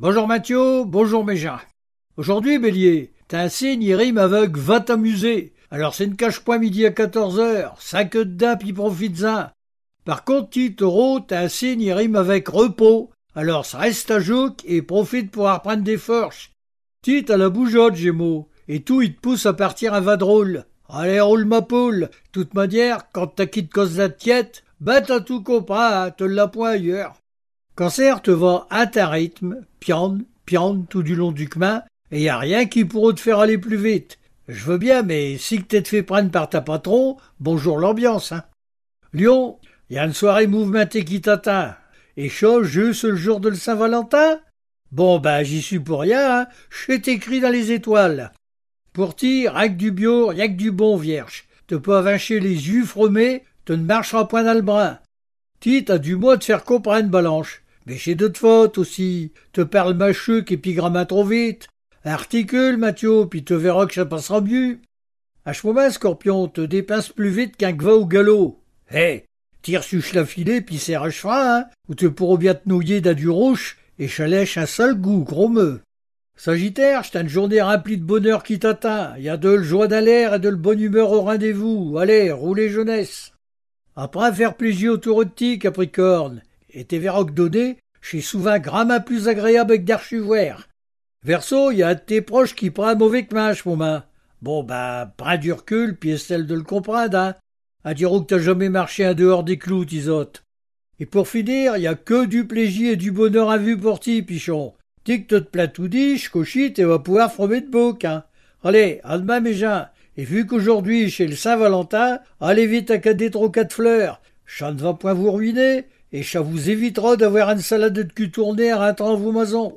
Bonjour Mathieu, bonjour Méjean. Aujourd'hui, Bélier, t'as un signe, il rime avec va t'amuser. Alors c'est une cache-point midi à 14h, cinq de dain puis profites-en. Par contre, tu taureau, t'as un signe, rime avec repos. Alors ça reste à jouk et profite pour reprendre des forces. Tu à la bougeotte, Gémeaux, et tout il te pousse à partir un vadrôle. Allez, roule ma poule. Toute manière, quand t'as quitté cause la tiette, bah t'as tout compris, te l'a point ailleurs. Cancer te va à ta rythme, piande, piande tout du long du chemin, et y a rien qui pourra te faire aller plus vite. Je veux bien, mais si que t'es fait prendre par ta patron, bonjour l'ambiance, hein. Lyon, y a une soirée mouvementée qui t'atteint. Et chose juste le jour de le Saint-Valentin? Bon, ben, j'y suis pour rien, hein. Je écrit dans les étoiles. Pour ti, rien que du bio, rien que du bon, vierge. Te peux avincher les yeux fromés, te ne marchera point dans le brin. Ti, t'as du mois de faire comprendre, Balanche. J'ai d'autres fautes aussi. Te parle macheux et puis gramma trop vite. Articule, Mathieu, puis te verras que ça passera mieux. À ce moment, Scorpion, te dépasse plus vite qu'un gva au galop. Hé, tire suche la filet, puis serre à cheval, hein, ou te pourras bien te nouiller d'un du rouge, et chalèche un seul goût, gros meux. Sagittaire, c'est une journée remplie de bonheur qui t'atteint. Y a de le joie d'aller et de le bonne humeur au rendez-vous. Allez, roulez jeunesse. Après faire plaisir autour de ti, Capricorne, et tes verrocs donnés, j'ai souvent gramma plus agréable que d'archivoire. Verso, y a tes proches qui prend un mauvais kmash, mon main. Bon, bah, prends du recul, puis celle de le comprendre, hein. À que t'as jamais marché en dehors des clous, tisote. Et pour finir, y a que du plaisir et du bonheur à vue pour ti, pichon. Tic te plaît tout dit, cochite et va pouvoir fromer de bouc, hein. Allez, à demain, mes gens. Et vu qu'aujourd'hui, chez le Saint-Valentin, allez vite à cadet trop quatre fleurs. Ça ne va point vous ruiner, et ça vous évitera d'avoir une salade de cul tournée à un vos maisons.